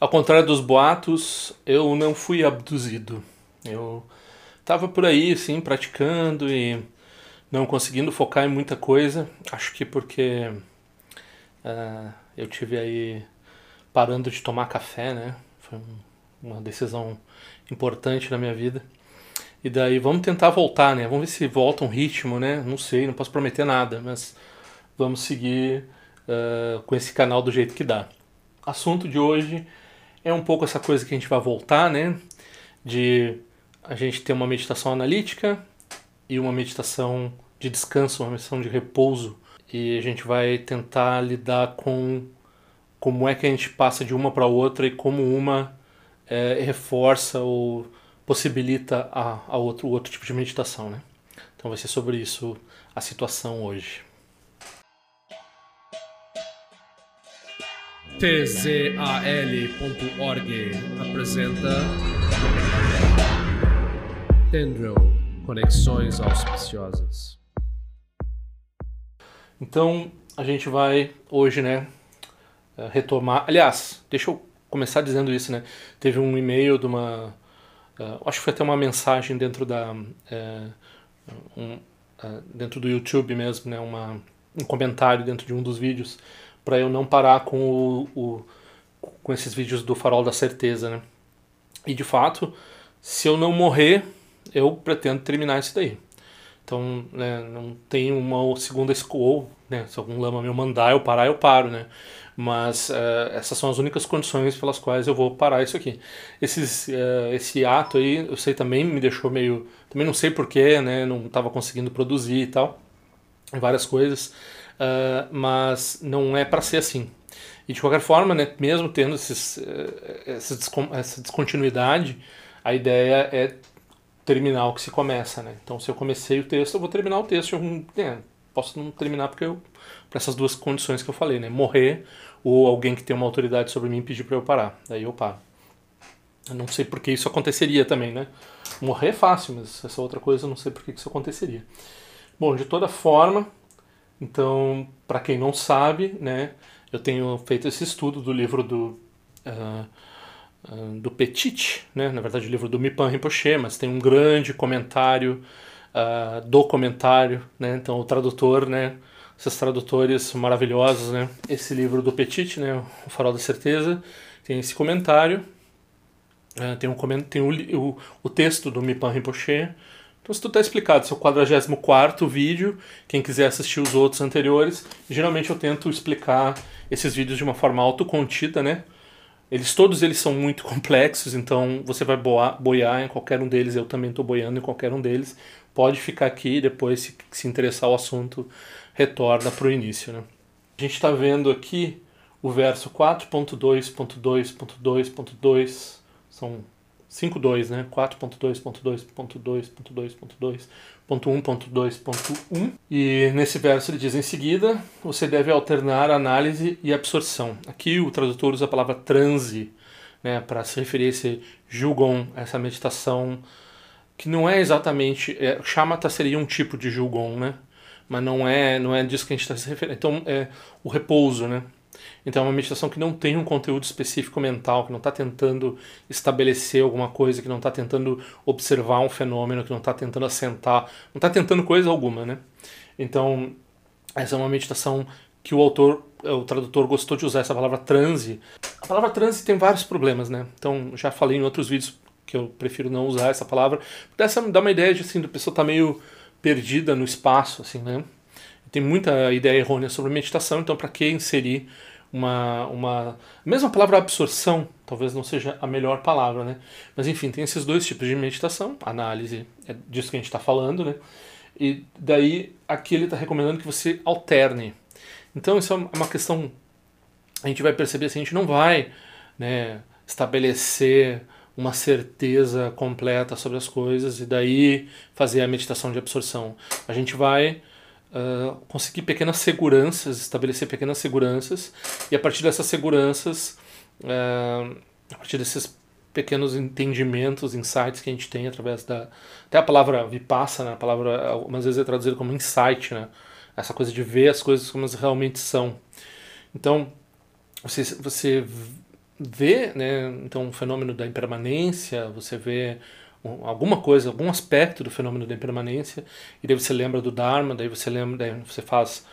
Ao contrário dos boatos, eu não fui abduzido. Eu estava por aí, sim, praticando e não conseguindo focar em muita coisa. Acho que porque uh, eu tive aí parando de tomar café, né? Foi uma decisão importante na minha vida. E daí vamos tentar voltar, né? Vamos ver se volta um ritmo, né? Não sei, não posso prometer nada, mas vamos seguir uh, com esse canal do jeito que dá. Assunto de hoje é um pouco essa coisa que a gente vai voltar, né? De a gente ter uma meditação analítica e uma meditação de descanso, uma meditação de repouso. E a gente vai tentar lidar com como é que a gente passa de uma para outra e como uma é, reforça ou possibilita a, a outro, o outro tipo de meditação, né? Então vai ser sobre isso a situação hoje. tzal.org apresenta Tendril Conexões Auspiciosas. Então a gente vai hoje, né, eh, retomar. Aliás, deixa eu começar dizendo isso, né? Teve um e-mail de uma. Uh, acho que foi até uma mensagem dentro da. Uh, um, uh, dentro do YouTube mesmo, né? Uma, um comentário dentro de um dos vídeos para eu não parar com, o, o, com esses vídeos do Farol da Certeza, né? E de fato, se eu não morrer, eu pretendo terminar isso daí. Então, né, não tem uma segunda escola, né? Se algum lama me mandar eu parar, eu paro, né? Mas uh, essas são as únicas condições pelas quais eu vou parar isso aqui. Esses, uh, esse ato aí, eu sei também me deixou meio, também não sei porquê, né? Não estava conseguindo produzir e tal, várias coisas uh, mas não é para ser assim. E de qualquer forma, né, mesmo tendo esses, eh, essa descontinuidade, a ideia é terminar o que se começa. Né? Então, se eu comecei o texto, eu vou terminar o texto. Eu, né, posso não terminar porque eu, para essas duas condições que eu falei, né? morrer ou alguém que tem uma autoridade sobre mim pedir para eu parar. Daí eu paro. Eu não sei porque isso aconteceria também, né? Morrer é fácil, mas essa outra coisa eu não sei porque isso aconteceria. Bom, de toda forma, então, para quem não sabe, né, eu tenho feito esse estudo do livro do uh, uh, do Petit, né, na verdade o livro do Mipan Rinpoche, mas tem um grande comentário uh, do comentário, né, então o tradutor, né, esses tradutores maravilhosos, né, esse livro do Petit, né, o Farol da Certeza, tem esse comentário, tem, um, tem o, o, o texto do Mipan Rinpoche, então isso tudo está explicado, esse é o 44 vídeo, quem quiser assistir os outros anteriores, geralmente eu tento explicar esses vídeos de uma forma autocontida, né? Eles, todos eles são muito complexos, então você vai boiar em qualquer um deles, eu também estou boiando em qualquer um deles. Pode ficar aqui depois, se, se interessar o assunto, retorna para o início. Né? A gente está vendo aqui o verso 4.2.2.2.2, são 5.2, né? 4.2.2.2.2.2.1.2.1 e nesse verso ele diz em seguida você deve alternar análise e absorção. Aqui o tradutor usa a palavra transe, né, para se referir a esse julgon, essa meditação que não é exatamente é, shamatha seria um tipo de julgon, né? Mas não é não é disso que a gente está se referindo. Então é o repouso, né? Então é uma meditação que não tem um conteúdo específico mental, que não está tentando estabelecer alguma coisa, que não está tentando observar um fenômeno, que não está tentando assentar, não está tentando coisa alguma, né? Então essa é uma meditação que o autor, o tradutor gostou de usar essa palavra transe. A palavra transe tem vários problemas, né? Então já falei em outros vídeos que eu prefiro não usar essa palavra. Dessa dá uma ideia de assim, da pessoa tá meio perdida no espaço, assim, né? Tem muita ideia errônea sobre meditação, então para que inserir uma, uma. A mesma palavra absorção, talvez não seja a melhor palavra, né? Mas enfim, tem esses dois tipos de meditação, análise, é disso que a gente está falando, né? E daí aqui ele está recomendando que você alterne. Então isso é uma questão. A gente vai perceber assim, a gente não vai né, estabelecer uma certeza completa sobre as coisas e daí fazer a meditação de absorção. A gente vai uh, conseguir pequenas seguranças, estabelecer pequenas seguranças, e a partir dessas seguranças, uh, a partir desses pequenos entendimentos, insights que a gente tem através da. Até a palavra vipassa, né? a palavra algumas vezes é traduzida como insight, né? essa coisa de ver as coisas como elas realmente são. Então, você, você vê, né, então, o fenômeno da impermanência, você vê alguma coisa, algum aspecto do fenômeno da impermanência, e daí você lembra do Dharma, daí você lembra, daí você faz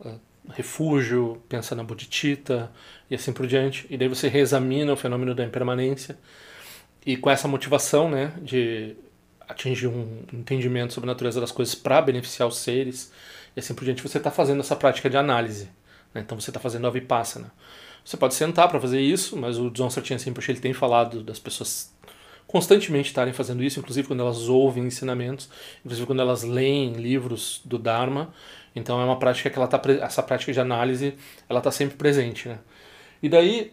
uh, refúgio, pensa na bodhicitta e assim por diante, e daí você reexamina o fenômeno da impermanência, e com essa motivação, né, de atingir um entendimento sobre a natureza das coisas para beneficiar os seres, e assim por diante, você está fazendo essa prática de análise. Né? Então você está fazendo a vipassana. Você pode sentar para fazer isso, mas o John Sartin Rinpoche ele tem falado das pessoas constantemente estarem fazendo isso, inclusive quando elas ouvem ensinamentos, inclusive quando elas leem livros do Dharma. Então é uma prática que ela tá essa prática de análise, ela está sempre presente, né? E daí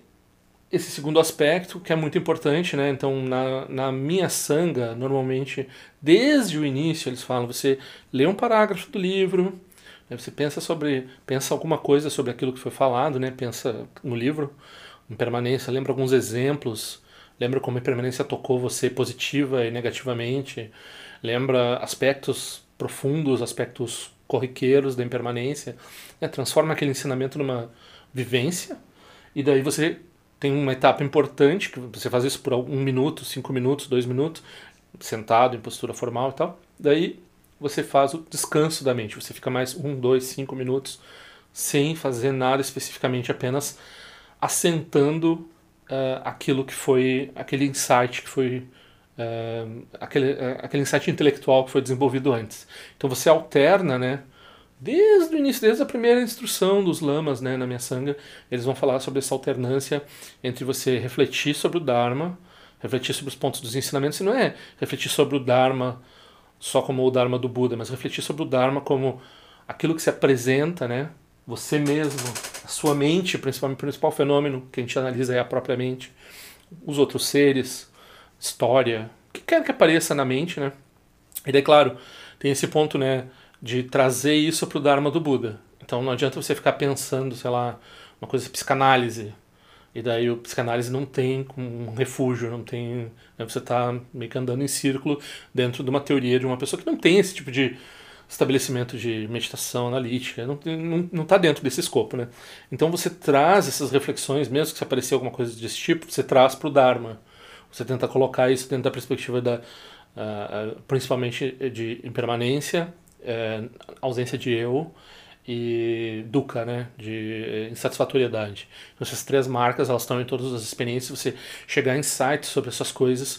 esse segundo aspecto que é muito importante, né? Então na, na minha sanga normalmente desde o início eles falam você lê um parágrafo do livro, né? você pensa sobre pensa alguma coisa sobre aquilo que foi falado, né? Pensa no livro, em permanência, lembra alguns exemplos Lembra como a impermanência tocou você positiva e negativamente? Lembra aspectos profundos, aspectos corriqueiros da impermanência? Né? Transforma aquele ensinamento numa vivência e daí você tem uma etapa importante que você faz isso por um minuto, cinco minutos, dois minutos, sentado em postura formal e tal. Daí você faz o descanso da mente. Você fica mais um, dois, cinco minutos sem fazer nada especificamente, apenas assentando uh, aquilo que foi, aquele insight que foi, uh, aquele, uh, aquele insight intelectual que foi desenvolvido antes. Então você alterna, né? Desde o início, desde a primeira instrução dos lamas né, na minha sanga, eles vão falar sobre essa alternância entre você refletir sobre o Dharma, refletir sobre os pontos dos ensinamentos, e não é refletir sobre o Dharma só como o Dharma do Buda, mas refletir sobre o Dharma como aquilo que se apresenta, né, você mesmo, sua mente, principalmente o principal fenômeno que a gente analisa é a própria mente, os outros seres, história, o que quer que apareça na mente, né? E daí, claro, tem esse ponto, né, de trazer isso para o Dharma do Buda. Então não adianta você ficar pensando, sei lá, uma coisa de psicanálise, e daí o psicanálise não tem um refúgio, não tem. Né, você está meio que andando em círculo dentro de uma teoria de uma pessoa que não tem esse tipo de estabelecimento de meditação analítica, não está não, não tá dentro desse escopo. Né? Então você traz essas reflexões, mesmo que se aparecer alguma coisa desse tipo, você traz para o Dharma. Você tenta colocar isso dentro da perspectiva da, uh, principalmente de impermanência, uh, ausência de eu e dukkha, né, de insatisfatoriedade. Então, essas três marcas, elas estão em todas as experiências. Você chegar em insights sobre essas coisas,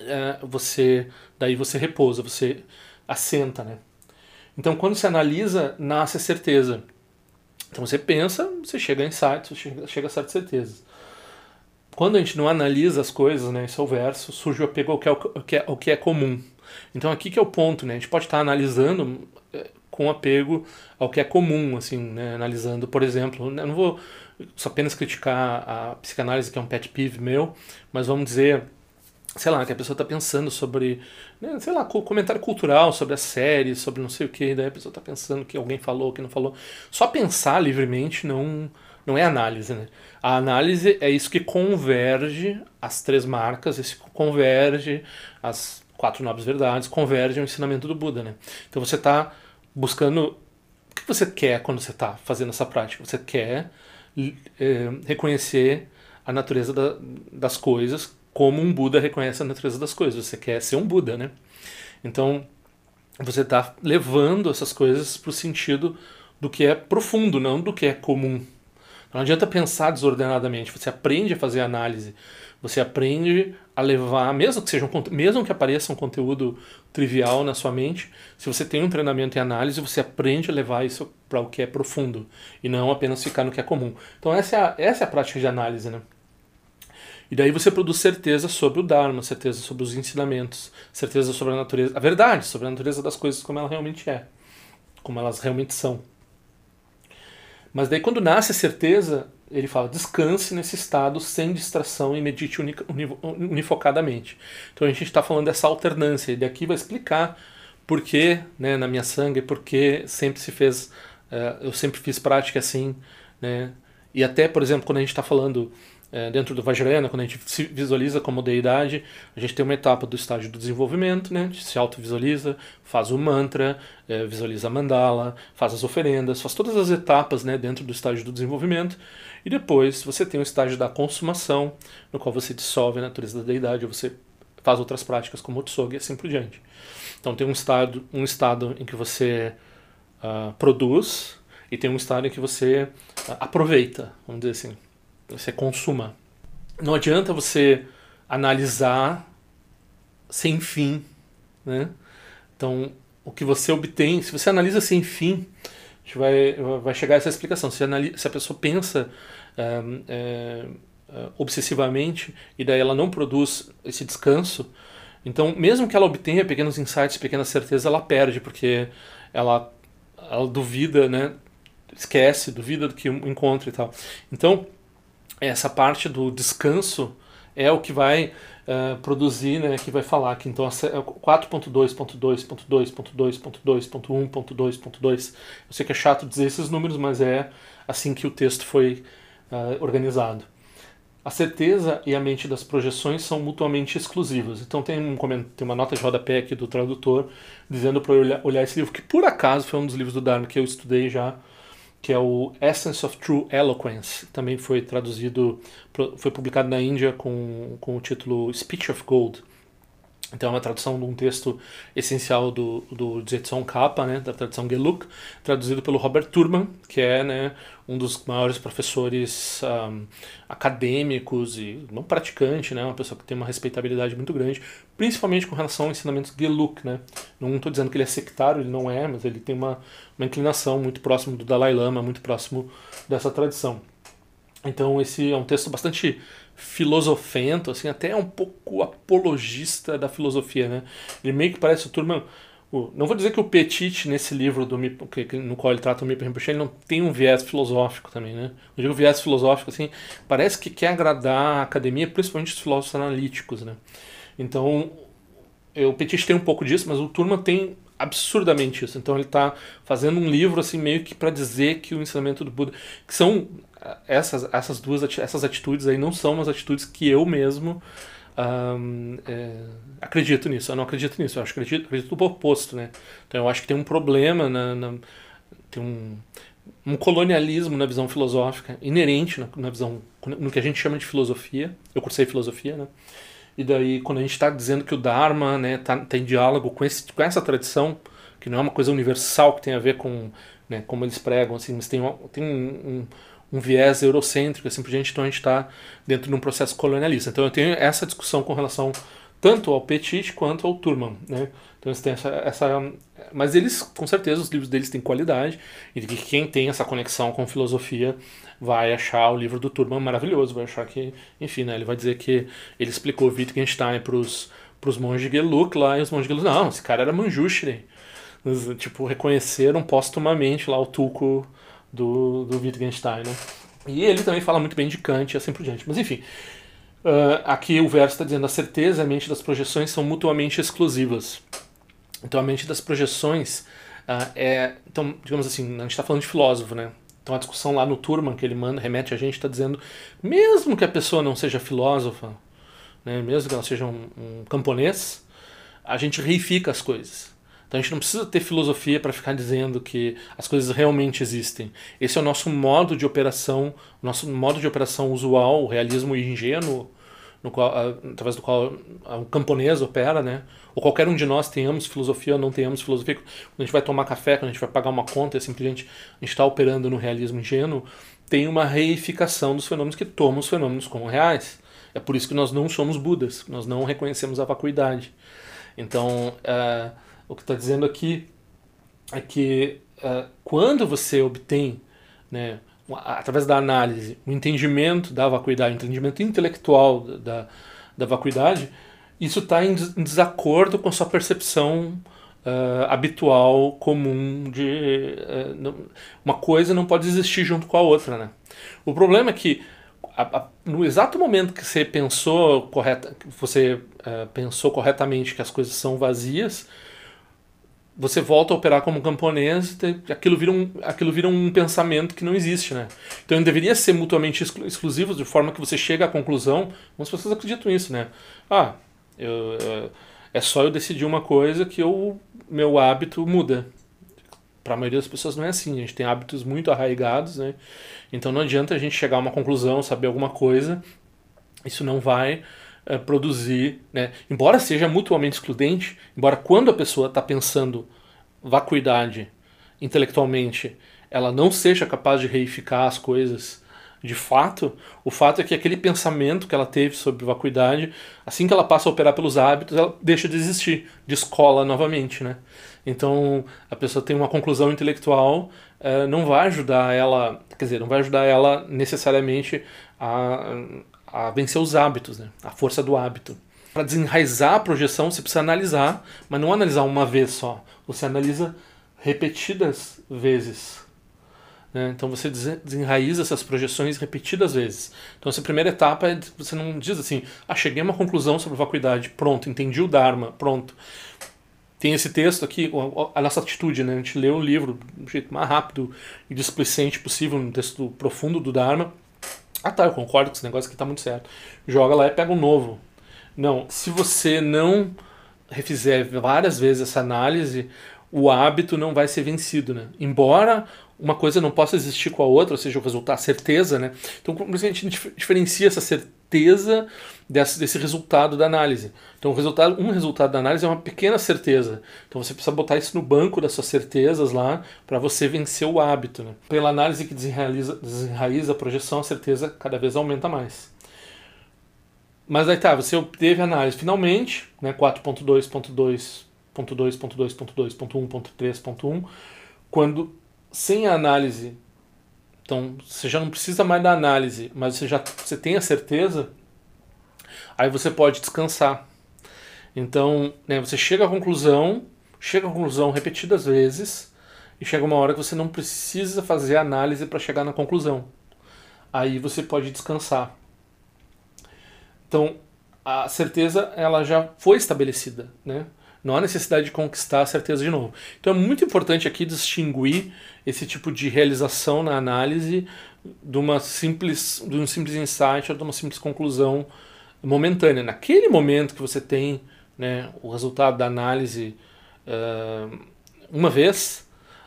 uh, você daí você repousa, você assenta, né? Então, quando você analisa, nasce a certeza. Então, você pensa, você chega a insights, você chega, a certas certezas. Quando a gente não analisa as coisas, né, esse é o verso, surge o apego ao que é, o que é, ao que é comum. Então, aqui que é o ponto, né? A gente pode estar analisando eh, com apego ao que é comum, assim, né? Analisando, por exemplo, eu não vou apenas criticar a psicanálise, que é um pet peeve meu, mas vamos dizer sei lá, que a pessoa está pensando sobre, né, sei lá, comentário cultural sobre a série, sobre não sei o que, daí a pessoa está pensando que alguém falou, que não falou. Só pensar livremente não, não é análise, né? A análise é isso que converge as três marcas, isso que converge as quatro nobres verdades, converge ao ensinamento do Buda, né? Então você está buscando... O que você quer quando você está fazendo essa prática? Você quer é, reconhecer a natureza da, das coisas como um Buda reconhece a natureza das coisas. Você quer ser um Buda, né? Então, você está levando essas coisas para o sentido do que é profundo, não do que é comum. Não adianta pensar desordenadamente. Você aprende a fazer análise. Você aprende a levar, mesmo que seja um, mesmo que apareça um conteúdo trivial na sua mente, se você tem um treinamento em análise, você aprende a levar isso para o que é profundo e não apenas ficar no que é comum. Então essa é a, essa é a prática de análise, né? E daí você produz certeza sobre o Dharma, certeza sobre os ensinamentos, certeza sobre a natureza, a verdade sobre a natureza das coisas como ela realmente é, como elas realmente são. Mas daí quando nasce a certeza, ele fala, descanse nesse estado sem distração e medite unifocadamente. Então a gente está falando dessa alternância, e daqui vai explicar por que né, na minha sangue, por que sempre se fez, uh, eu sempre fiz prática assim, né? E até, por exemplo, quando a gente está falando é, dentro do Vajrayana, quando a gente se visualiza como deidade, a gente tem uma etapa do estágio do desenvolvimento, né? A gente se auto-visualiza, faz o mantra, é, visualiza a mandala, faz as oferendas, faz todas as etapas né, dentro do estágio do desenvolvimento. E depois você tem o estágio da consumação, no qual você dissolve a natureza da deidade, você faz outras práticas como o tsogi e assim por diante. Então tem um estado, um estado em que você uh, produz e tem um estado em que você uh, aproveita, vamos dizer assim você consuma. Não adianta você analisar sem fim, né? Então, o que você obtém, se você analisa sem fim, a gente vai, vai chegar a essa explicação. Se, analisa, se a pessoa pensa é, é, obsessivamente e daí ela não produz esse descanso, então, mesmo que ela obtenha pequenos insights, pequenas certezas, ela perde, porque ela, ela duvida, né? esquece, duvida do que encontra e tal. Então, essa parte do descanso é o que vai uh, produzir, né, que vai falar que então 4.2.2.2.2.2.2.1.2.2. Eu sei que é chato dizer esses números, mas é assim que o texto foi uh, organizado. A certeza e a mente das projeções são mutuamente exclusivas. Então tem, um, tem uma nota de rodapé aqui do tradutor dizendo para eu olhar, olhar esse livro, que por acaso foi um dos livros do Dharma que eu estudei já que é o Essence of True Eloquence. Também foi traduzido, foi publicado na Índia com, com o título Speech of Gold. Então é uma tradução de um texto essencial do, do Zetson Kappa, né, da tradução Geluk, traduzido pelo Robert Turman, que é né, um dos maiores professores um, acadêmicos e não praticante, né, uma pessoa que tem uma respeitabilidade muito grande, principalmente com relação ao ensinamentos Geluk. Né. Não estou dizendo que ele é sectário, ele não é, mas ele tem uma, uma inclinação muito próximo do Dalai Lama, muito próximo dessa tradição. Então esse é um texto bastante filosofento, assim, até um pouco apologista da filosofia, né? Ele meio que parece o turma não vou dizer que o Petit, nesse livro do, no qual ele trata o Mipo Rinpoche, ele não tem um viés filosófico também, né? Eu digo viés filosófico, assim, parece que quer agradar a academia, principalmente os filósofos analíticos, né? Então, o Petit tem um pouco disso, mas o Turma tem absurdamente isso. Então ele está fazendo um livro assim meio que para dizer que o ensinamento do Buda, que são essas essas duas essas atitudes aí não são as atitudes que eu mesmo um, é, acredito nisso. Eu não acredito nisso. Eu acho que acredito, acredito no oposto, né? Então eu acho que tem um problema na, na tem um um colonialismo na visão filosófica inerente na, na visão no que a gente chama de filosofia. Eu cursei filosofia, né? E daí, quando a gente está dizendo que o Dharma né, tá, tem diálogo com, esse, com essa tradição, que não é uma coisa universal que tem a ver com né, como eles pregam, assim, mas tem, uma, tem um, um, um, viés eurocêntrico, assim por diante, então a gente está dentro de um processo colonialista. Então eu tenho essa discussão com relação tanto ao Petit quanto ao Turman, né? Então eles têm essa, essa, mas eles, com certeza, os livros deles têm qualidade e que quem tem essa conexão com filosofia vai achar o livro do Turman maravilhoso, vai achar que, enfim, né? Ele vai dizer que ele explicou Wittgenstein para os para os monges Geluk lá e os monges Geluk, não, esse cara era Manjushri. Tipo, reconheceram postumamente lá o Tuco do, do Wittgenstein, né? E ele também fala muito bem de Kant e assim por diante. Mas enfim, Uh, aqui o verso está dizendo a certeza e a mente das projeções são mutuamente exclusivas. Então a mente das projeções uh, é, então digamos assim, a gente está falando de filósofo, né? Então a discussão lá no Turman que ele manda remete a gente está dizendo, mesmo que a pessoa não seja filósofa, né? Mesmo que ela seja um, um camponês, a gente reifica as coisas. Então a gente não precisa ter filosofia para ficar dizendo que as coisas realmente existem. Esse é o nosso modo de operação, nosso modo de operação usual, o realismo ingênuo, no qual, através do qual o camponês opera, né? Ou qualquer um de nós tenhamos filosofia ou não tenhamos filosofia. Quando a gente vai tomar café, quando a gente vai pagar uma conta, é simplesmente a gente está operando no realismo ingênuo, tem uma reificação dos fenômenos que tomam os fenômenos como reais. É por isso que nós não somos Budas, nós não reconhecemos a vacuidade. Então, uh, o que está dizendo aqui é que uh, quando você obtém, né, através da análise, o um entendimento da vacuidade, o um entendimento intelectual da, da vacuidade, isso está em, em, desacordo com a sua percepção uh, habitual, comum de uh, não, uma coisa não pode existir junto com a outra, né? O problema é que a, a, no exato momento que você pensou correta, você uh, pensou corretamente que as coisas são vazias, você volta a operar como camponês, aquilo vira, um, aquilo vira um pensamento que não existe, né? Então deveria ser mutuamente exclu exclusivos, de forma que você chega à conclusão, muitas pessoas acreditam nisso, né? Ah, eu, eu, é só eu decidir uma coisa que o meu hábito muda. Para a maioria das pessoas não é assim, a gente tem hábitos muito arraigados, né? Então não adianta a gente chegar a uma conclusão, saber alguma coisa, isso não vai é, produzir, né? embora seja mutuamente excludente, embora quando a pessoa está pensando vacuidade intelectualmente, ela não seja capaz de reificar as coisas de fato, o fato é que aquele pensamento que ela teve sobre vacuidade, assim que ela passa a operar pelos hábitos, ela deixa de existir, descola novamente, né? Então, a pessoa tem uma conclusão intelectual, uh, não vai ajudar ela, quer dizer, não vai ajudar ela necessariamente a, a vencer os hábitos, né? a força do hábito. Para desenraizar a projeção, você precisa analisar, mas não analisar uma vez só. Você analisa repetidas vezes. Né? Então você desenraiza essas projeções repetidas vezes. Então essa primeira etapa é você não diz assim, ah, cheguei a uma conclusão sobre vacuidade, pronto, entendi o Dharma, pronto. Tem esse texto aqui, a nossa atitude, né? A gente lê o livro do jeito mais rápido e displicente possível, um texto profundo do Dharma ah tá, eu concordo com esse negócio que tá muito certo. Joga lá e pega um novo. Não, se você não refizer várias vezes essa análise, o hábito não vai ser vencido, né? Embora uma coisa não possa existir com a outra, ou seja, o resultado, a certeza, né? Então, como a gente diferencia essa certeza desse, desse resultado da análise? Então, resultado, um resultado da análise é uma pequena certeza. Então, você precisa botar isso no banco das suas certezas lá para você vencer o hábito, né? Pela análise que desenraiza, desenraiza a projeção, a certeza cada vez aumenta mais. Mas aí tá, você obteve a análise finalmente, né, 4.2.2.2.2.2.2.1.3.1, quando sem a análise, então você já não precisa mais da análise, mas você já você tem a certeza, aí você pode descansar. Então, né, você chega à conclusão, chega à conclusão repetidas vezes, e chega uma hora que você não precisa fazer análise para chegar na conclusão. Aí você pode descansar. Então, a certeza ela já foi estabelecida, né? Não há necessidade de conquistar a certeza de novo. Então é muito importante aqui distinguir esse tipo de realização na análise de uma simples, de um simples insight ou de uma simples conclusão momentânea. Naquele momento que você tem né, o resultado da análise uh, uma vez,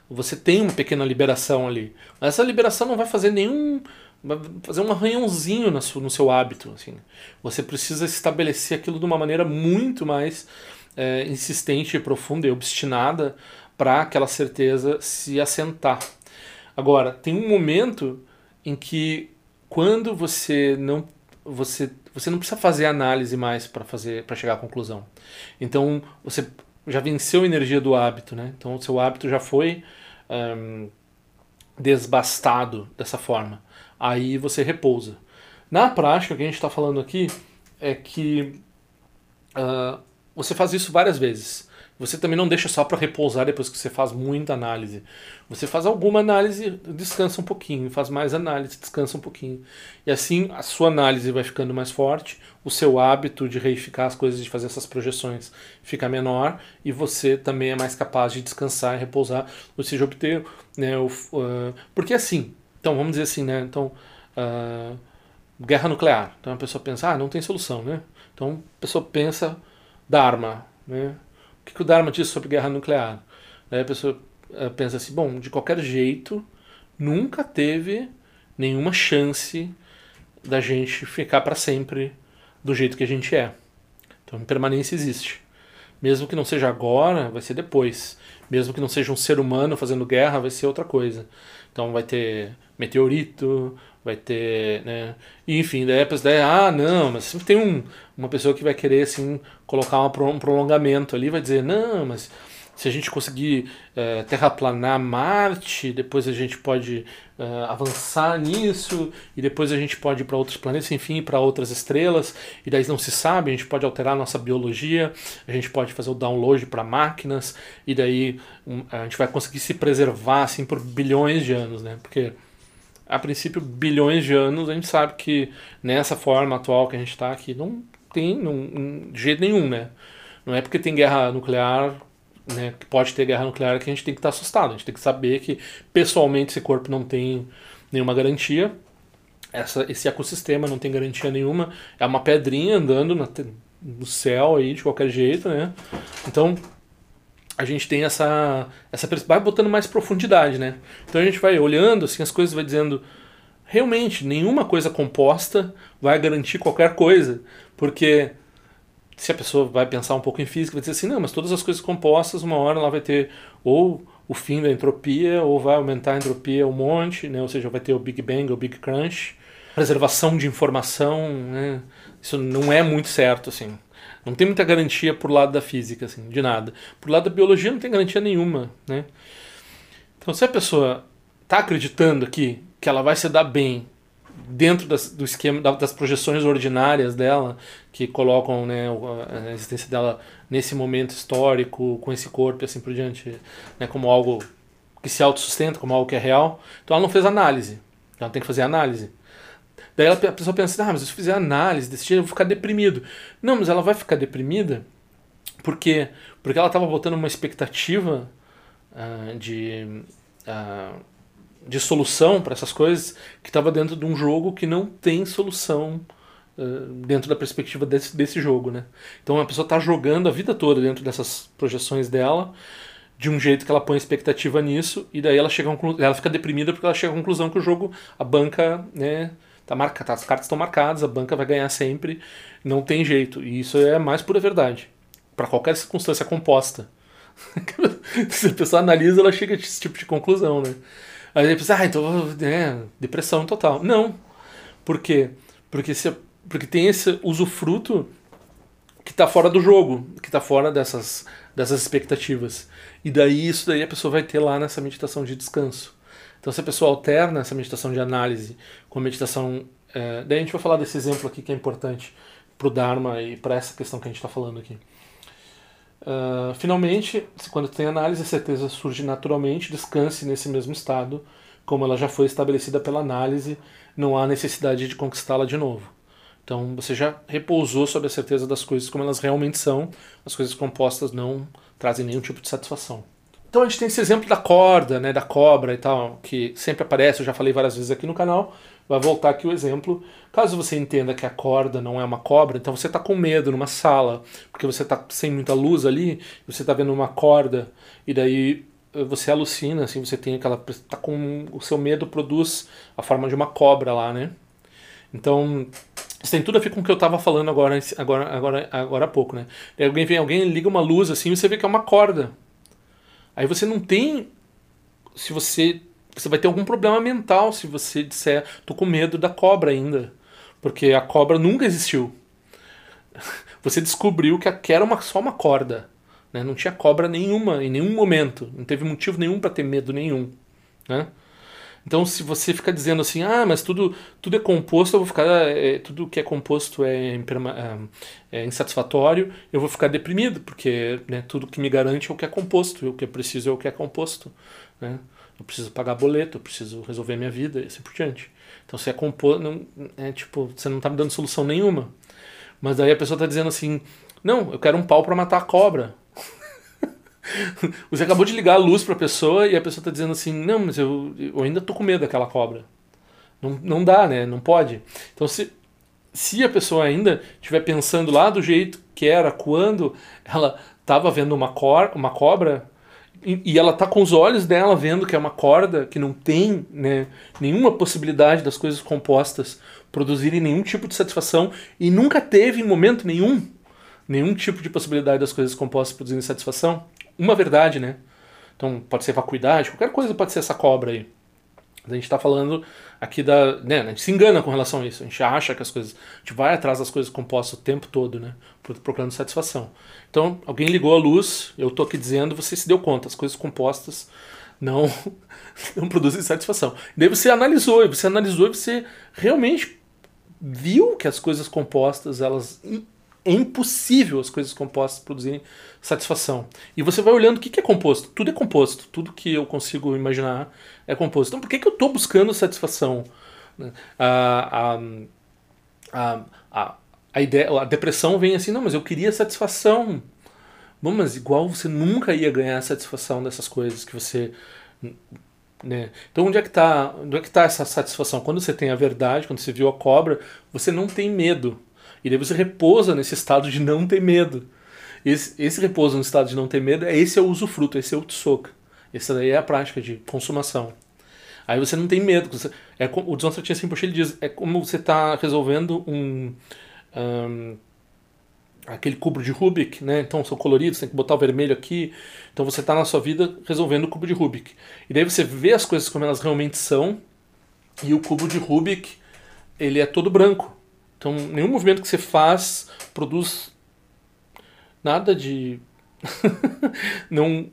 você tem uma pequena liberação ali. Mas essa liberação não vai fazer nenhum vai fazer um arranhãozinho no seu hábito. Assim. Você precisa estabelecer aquilo de uma maneira muito mais é, insistente, profunda e obstinada para aquela certeza se assentar. Agora, tem um momento em que quando você não você você não precisa fazer análise mais para fazer para chegar à conclusão. Então, você já venceu a energia do hábito, né? Então, o seu hábito já foi desbastado dessa forma. Aí você repousa. Na prática, o que a gente está falando aqui é que uh, você faz isso várias vezes. Você também não deixa só para repousar depois que você faz muita análise. Você faz alguma análise, descansa um pouquinho, faz mais análise, descansa um pouquinho. E assim a sua análise vai ficando mais forte, o seu hábito de reificar as coisas, de fazer essas projeções fica menor e você também é mais capaz de descansar e repousar, ou seja, obter. Né, o, uh, porque assim, então vamos dizer assim, né? Então, uh, guerra nuclear. Então a pessoa pensa, ah, não tem solução, né? Então a pessoa pensa Dharma. Né? O que, que o Dharma diz sobre guerra nuclear? Aí a pessoa eh, pensa assim: bom, de qualquer jeito, nunca teve nenhuma chance da gente ficar para sempre do jeito que a gente é. Então, a impermanência existe. Mesmo que não seja agora, vai ser depois. Mesmo que não seja um ser humano fazendo guerra, vai ser outra coisa. Então, vai ter meteorito, vai ter, né? E, enfim, daí a pessoa, ah, não, mas sempre tem um, uma pessoa que vai querer, assim, colocar um prolongamento ali, vai dizer, não, mas se a gente conseguir é, terraplanar Marte, depois a gente pode é, avançar nisso, e depois a gente pode ir para outros planetas, enfim, para outras estrelas, e daí não se sabe, a gente pode alterar nossa biologia, a gente pode fazer o download para máquinas, e daí um, a gente vai conseguir se preservar, assim, por bilhões de anos, né? Porque a princípio, bilhões de anos, a gente sabe que nessa forma atual que a gente está aqui, não tem não, de jeito nenhum, né? Não é porque tem guerra nuclear, né, que pode ter guerra nuclear que a gente tem que estar assustado. A gente tem que saber que pessoalmente esse corpo não tem nenhuma garantia. Essa, esse ecossistema não tem garantia nenhuma. É uma pedrinha andando na, no céu aí de qualquer jeito, né? Então a gente tem essa essa vai botando mais profundidade, né? Então a gente vai olhando assim as coisas vai dizendo realmente nenhuma coisa composta vai garantir qualquer coisa, porque se a pessoa vai pensar um pouco em física, vai dizer assim, não, mas todas as coisas compostas, uma hora ela vai ter ou o fim da entropia, ou vai aumentar a entropia um monte, né? ou seja, vai ter o Big Bang, o Big Crunch, preservação de informação, né? isso não é muito certo, assim. Não tem muita garantia por lado da física, assim, de nada. Por lado da biologia não tem garantia nenhuma, né? Então, se a pessoa está acreditando aqui que ela vai se dar bem dentro das, do esquema das projeções ordinárias dela que colocam né, a existência dela nesse momento histórico com esse corpo e assim por diante né, como algo que se autossustenta como algo que é real então ela não fez análise ela tem que fazer análise daí a pessoa pensa ah mas se eu fizer análise desse jeito eu vou ficar deprimido não mas ela vai ficar deprimida porque porque ela estava botando uma expectativa uh, de uh, de solução para essas coisas que estava dentro de um jogo que não tem solução uh, dentro da perspectiva desse, desse jogo, né? Então a pessoa está jogando a vida toda dentro dessas projeções dela de um jeito que ela põe expectativa nisso e daí ela chega ela fica deprimida porque ela chega à conclusão que o jogo a banca né tá marcada tá, as cartas estão marcadas a banca vai ganhar sempre não tem jeito e isso é mais pura verdade para qualquer circunstância composta se a pessoa analisa ela chega a esse tipo de conclusão né Aí ele pensa, ah, então é, depressão total. Não. Por quê? Porque, se, porque tem esse usufruto que está fora do jogo, que está fora dessas, dessas expectativas. E daí isso daí a pessoa vai ter lá nessa meditação de descanso. Então se a pessoa alterna essa meditação de análise com a meditação. É, daí a gente vai falar desse exemplo aqui que é importante para o Dharma e para essa questão que a gente está falando aqui. Uh, finalmente, quando tem análise, a certeza surge naturalmente, descanse nesse mesmo estado, como ela já foi estabelecida pela análise, não há necessidade de conquistá-la de novo. Então você já repousou sobre a certeza das coisas como elas realmente são, as coisas compostas não trazem nenhum tipo de satisfação. Então a gente tem esse exemplo da corda, né, da cobra e tal, que sempre aparece, eu já falei várias vezes aqui no canal, vai voltar aqui o exemplo. Caso você entenda que a corda não é uma cobra, então você está com medo numa sala, porque você está sem muita luz ali, você está vendo uma corda, e daí eh, você alucina, assim, você tem aquela. Tá com. O seu medo produz a forma de uma cobra lá, né? Então, isso tem tudo a ver com o que eu estava falando agora, agora, agora, agora há pouco, né? alguém vem, alguém liga uma luz assim e você vê que é uma corda. Aí você não tem. Se você. Você vai ter algum problema mental se você disser, tô com medo da cobra ainda. Porque a cobra nunca existiu. Você descobriu que era uma, só uma corda. Né? Não tinha cobra nenhuma, em nenhum momento. Não teve motivo nenhum para ter medo nenhum. Né? Então, se você fica dizendo assim, ah, mas tudo, tudo é composto, eu vou ficar, é, tudo que é composto é, é, é, insatisfatório, eu vou ficar deprimido, porque né, tudo que me garante é o que é composto, o que eu preciso é o que é composto. Né? Eu preciso pagar boleto, eu preciso resolver minha vida e assim por diante. Então, se é composto, não, é tipo, você não está me dando solução nenhuma. Mas aí a pessoa está dizendo assim, não, eu quero um pau para matar a cobra. Você acabou de ligar a luz para a pessoa e a pessoa está dizendo assim: Não, mas eu, eu ainda tô com medo daquela cobra. Não, não dá, né? Não pode. Então, se, se a pessoa ainda estiver pensando lá do jeito que era quando ela estava vendo uma, cor, uma cobra e, e ela tá com os olhos dela vendo que é uma corda que não tem né, nenhuma possibilidade das coisas compostas produzirem nenhum tipo de satisfação e nunca teve em momento nenhum nenhum tipo de possibilidade das coisas compostas produzirem satisfação, uma verdade, né? Então pode ser vacuidade, qualquer coisa pode ser essa cobra aí. A gente está falando aqui da. Né, a gente se engana com relação a isso. A gente acha que as coisas. A gente vai atrás das coisas compostas o tempo todo, né? Procurando satisfação. Então, alguém ligou a luz, eu estou aqui dizendo, você se deu conta, as coisas compostas não, não produzem satisfação. Daí você analisou, e você analisou e você realmente viu que as coisas compostas elas é impossível as coisas compostas produzirem satisfação. E você vai olhando o que é composto. Tudo é composto. Tudo que eu consigo imaginar é composto. Então por que, que eu estou buscando satisfação? Né? A, a, a, a, a, ideia, a depressão vem assim, não, mas eu queria satisfação. Bom, mas igual você nunca ia ganhar a satisfação dessas coisas que você. Né? Então onde é que está onde é que tá essa satisfação? Quando você tem a verdade, quando você viu a cobra, você não tem medo. E daí você repousa nesse estado de não ter medo. Esse, esse repouso no estado de não ter medo, é esse é o usufruto, esse é o tsoka. Essa daí é a prática de consumação. Aí você não tem medo. Você, é, o Dzongtra Rinpoche ele diz, é como você está resolvendo um, um aquele cubo de Rubik, né? Então são coloridos, tem que botar o vermelho aqui. Então você está na sua vida resolvendo o cubo de Rubik. E daí você vê as coisas como elas realmente são. E o cubo de Rubik, ele é todo branco. Então nenhum movimento que você faz produz nada de não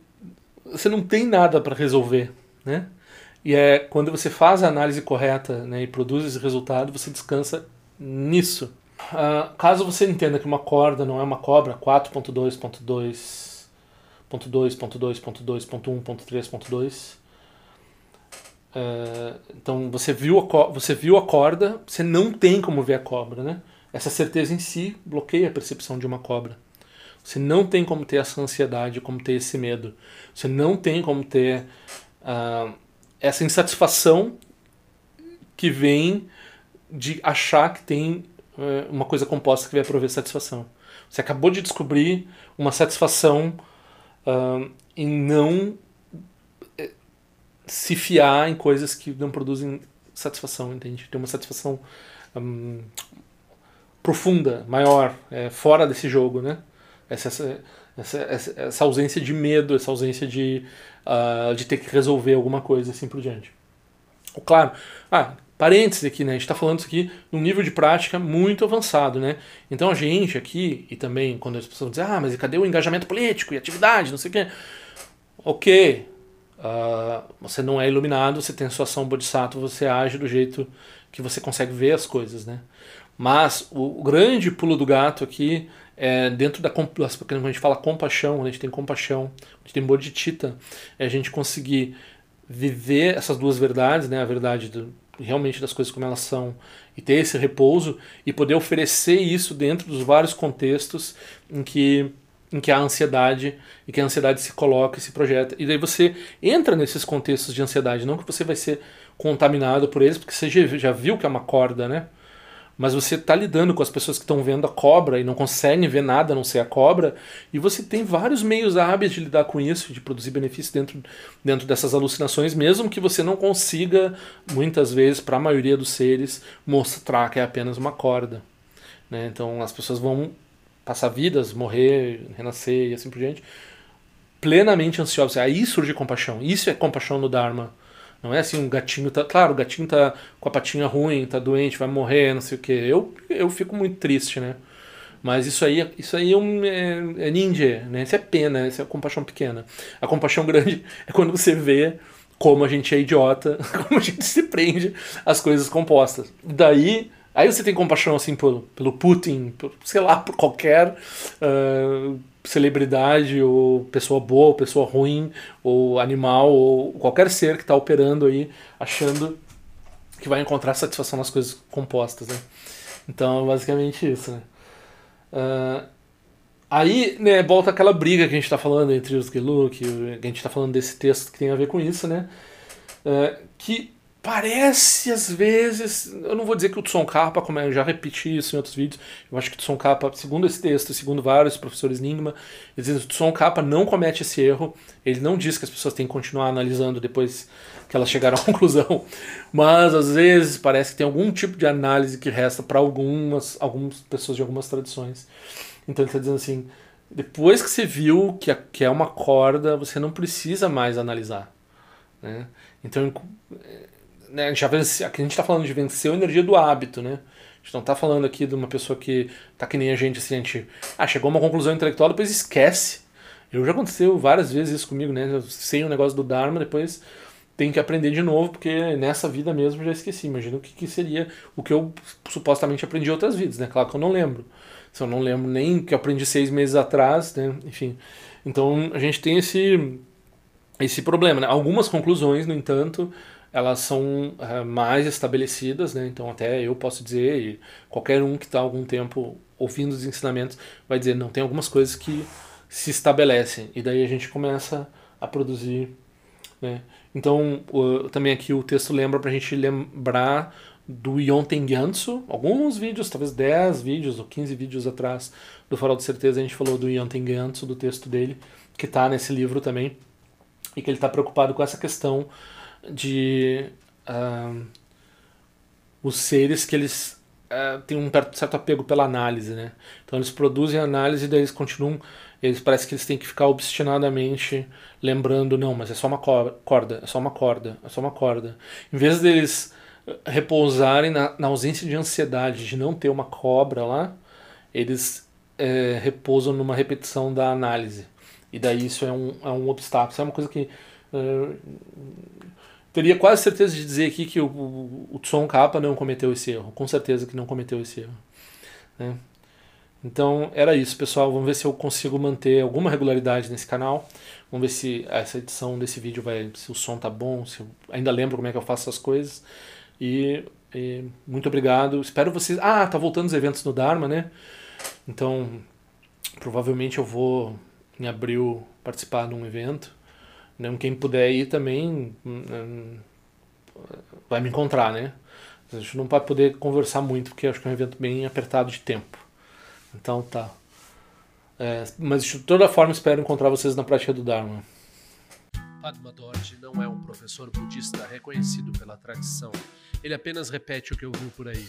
você não tem nada para resolver, né? E é quando você faz a análise correta né, e produz esse resultado, você descansa nisso. Uh, caso você entenda que uma corda não é uma cobra, 4.2.2.2.2.2.2.1.3.2 uh, então você viu, a você viu a corda, você não tem como ver a cobra, né? Essa certeza em si bloqueia a percepção de uma cobra. Você não tem como ter essa ansiedade, como ter esse medo. Você não tem como ter uh, essa insatisfação que vem de achar que tem é, uma coisa composta que vai prover satisfação. Você acabou de descobrir uma satisfação uh, em não se fiar em coisas que não produzem satisfação, entende? Tem uma satisfação um, profunda, maior, é, fora desse jogo, né? Essa, essa, essa, essa, ausência de medo, essa ausência de, uh, de ter que resolver alguma coisa assim por diante. Claro, ah, Parênteses aqui, né? A gente está falando isso aqui num nível de prática muito avançado, né? Então a gente aqui, e também quando as pessoas dizem, ah, mas cadê o engajamento político e atividade, não sei o quê. Ok, uh, você não é iluminado, você tem a sua ação bodhisattva, você age do jeito que você consegue ver as coisas, né? Mas o, grande pulo do gato aqui é dentro da quando a gente fala compaixão, a gente tem compaixão, a gente tem bodhicitta, é a gente conseguir viver essas duas verdades, né? A verdade do realmente das coisas como elas são e ter esse repouso e poder oferecer isso dentro dos vários contextos em que em que há ansiedade e que a ansiedade se coloca e se projeta. E daí você entra nesses contextos de ansiedade, não que você vai ser contaminado por eles, porque você já viu que é uma corda, né? mas você está lidando com as pessoas que estão vendo a cobra e não conseguem ver nada a não ser a cobra, e você tem vários meios hábeis de lidar com isso, de produzir benefícios dentro, dentro dessas alucinações, mesmo que você não consiga, muitas vezes, para a maioria dos seres, mostrar que é apenas uma corda. Né? Então as pessoas vão passar vidas, morrer, renascer e assim por diante, plenamente ansiosas. Aí surge compaixão. Isso é compaixão no Dharma. Não é assim, um gatinho tá. Claro, o gatinho tá com a patinha ruim, tá doente, vai morrer, não sei o que. Eu, eu fico muito triste, né? Mas isso aí, isso aí é, um, é, é ninja, né? Isso é pena, isso é compaixão pequena. A compaixão grande é quando você vê como a gente é idiota, como a gente se prende às coisas compostas. Daí, aí você tem compaixão assim pelo, pelo Putin, por, sei lá, por qualquer uh, celebridade, ou pessoa boa, ou pessoa ruim, ou animal, ou qualquer ser que está operando aí, achando que vai encontrar satisfação nas coisas compostas, né? Então, é basicamente isso, né? Uh, aí, né, volta aquela briga que a gente está falando entre os Gelu, que a gente está falando desse texto que tem a ver com isso, né? Uh, que parece às vezes, eu não vou dizer que o Tson Kappa, como eu já repeti isso em outros vídeos, eu acho que o Tson Kappa, segundo esse texto, segundo vários professores Ningma, eles dizem que o Tson Kappa não comete esse erro, ele não diz que as pessoas têm que continuar analisando depois que elas chegaram à conclusão, mas às vezes parece que tem algum tipo de análise que resta para algumas, algumas pessoas de algumas tradições. Então ele está dizendo assim, depois que você viu que, que é uma corda, você não precisa mais analisar. Né? Então né, já vence, aqui a gente está falando de vencer a energia do hábito, né? A gente não está falando aqui de uma pessoa que tá que nem a gente, assim, a gente ah, chegou a uma conclusão intelectual, depois esquece. Eu já aconteceu várias vezes isso comigo, né? Eu sei o negócio do Dharma, depois tem que aprender de novo, porque nessa vida mesmo já esqueci. Imagina o que, que seria o que eu supostamente aprendi em outras vidas, né? Claro que eu não lembro. Se eu não lembro nem que eu aprendi seis meses atrás, né? Enfim. Então a gente tem esse, esse problema, né? Algumas conclusões, no entanto, elas são uh, mais estabelecidas, né? então até eu posso dizer, e qualquer um que está algum tempo ouvindo os ensinamentos vai dizer, não, tem algumas coisas que, se estabelece. E daí a gente começa a produzir. Né? Então, também aqui o texto lembra para a gente lembrar do Yonten Gyatso, alguns vídeos, talvez 10 vídeos ou 15 vídeos atrás do Farol de Certeza, a gente falou do Yonten Gyatso, do texto dele, que está nesse livro também, e que ele está preocupado com essa questão de uh, os seres que eles uh, têm um certo apego pela análise, né? Então eles produzem análise e daí eles continuam, eles parece que eles têm que ficar obstinadamente lembrando, não, mas é só uma corda, é só uma corda, é só uma corda. Em vez deles repousarem na, na, ausência de ansiedade de não ter uma cobra lá, eles é, repousam numa repetição da análise. E daí isso é um, é um obstáculo. Isso é uma coisa que. Teria quase certeza de dizer aqui que o, o, o Kappa não cometeu esse erro. Com certeza que não cometeu esse erro. Né? Então era isso, pessoal. Vamos ver se eu consigo manter alguma regularidade nesse canal. Vamos ver se essa edição desse vídeo vai. se o som tá bom, se eu ainda lembro como é que eu faço essas coisas. E, e, muito obrigado. Espero vocês. Ah, tá voltando os eventos no Dharma, né? Então, provavelmente eu vou em abril participar de um evento. Né? Quem puder ir também hum, vai me encontrar, né? A gente não vai poder conversar muito, porque acho que é um evento bem apertado de tempo. Então tá. É, mas de toda forma espero encontrar vocês na prática do Dharma. Padma Dorje não é um professor budista reconhecido pela tradição. Ele apenas repete o que ouviu por aí.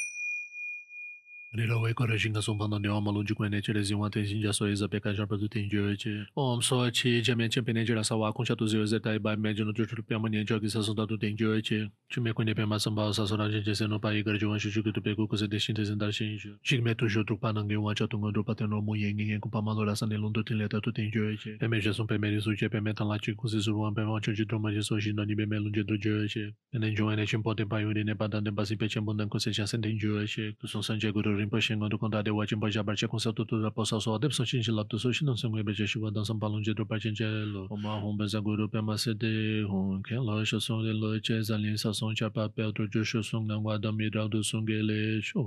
Nilo weko rashin ka sumpang nande oma lunji kwenye chile zingwa ten shinja so eza peka jarpa tu ten jio eche. Om so chi jamen chenpe nye jira sawa kunsha tu zio zeta ibai menje no chuchul piyama nye jio kisa sunda tu ten jio eche. Chume kwenye pema samba sa so ranjin jese no pa igar jiwan shishu kitu peku kuse deshin te zindar shin jio. Shikme tu shio trukpa nange uwa cha tungon drupa ten romu yengi ngen kumpa malo rasa ne lundu ten leta tu ten jio eche. Peme jesun peme risu che peme tan lachi kuse suruwan peme wancho chi droma jeso shin no nime me lunje tu jio eche. Nen jio ene chenpo ten pa yuri ne pa dan ten pasi pe chenpo nan kuse chasen ten jio eche. Kusun sanje guru Rinpoche Kondade de wajin baja barche con seu tutu da posa so de so chin la tu so shin song be je shwa dan sam palon je do pa chen je lo o ma hon be za guru pe ma se de hon ken lo sho song de lo che za lin sa song cha pa pe do jo sho song nan wa da mi da do song ge le sho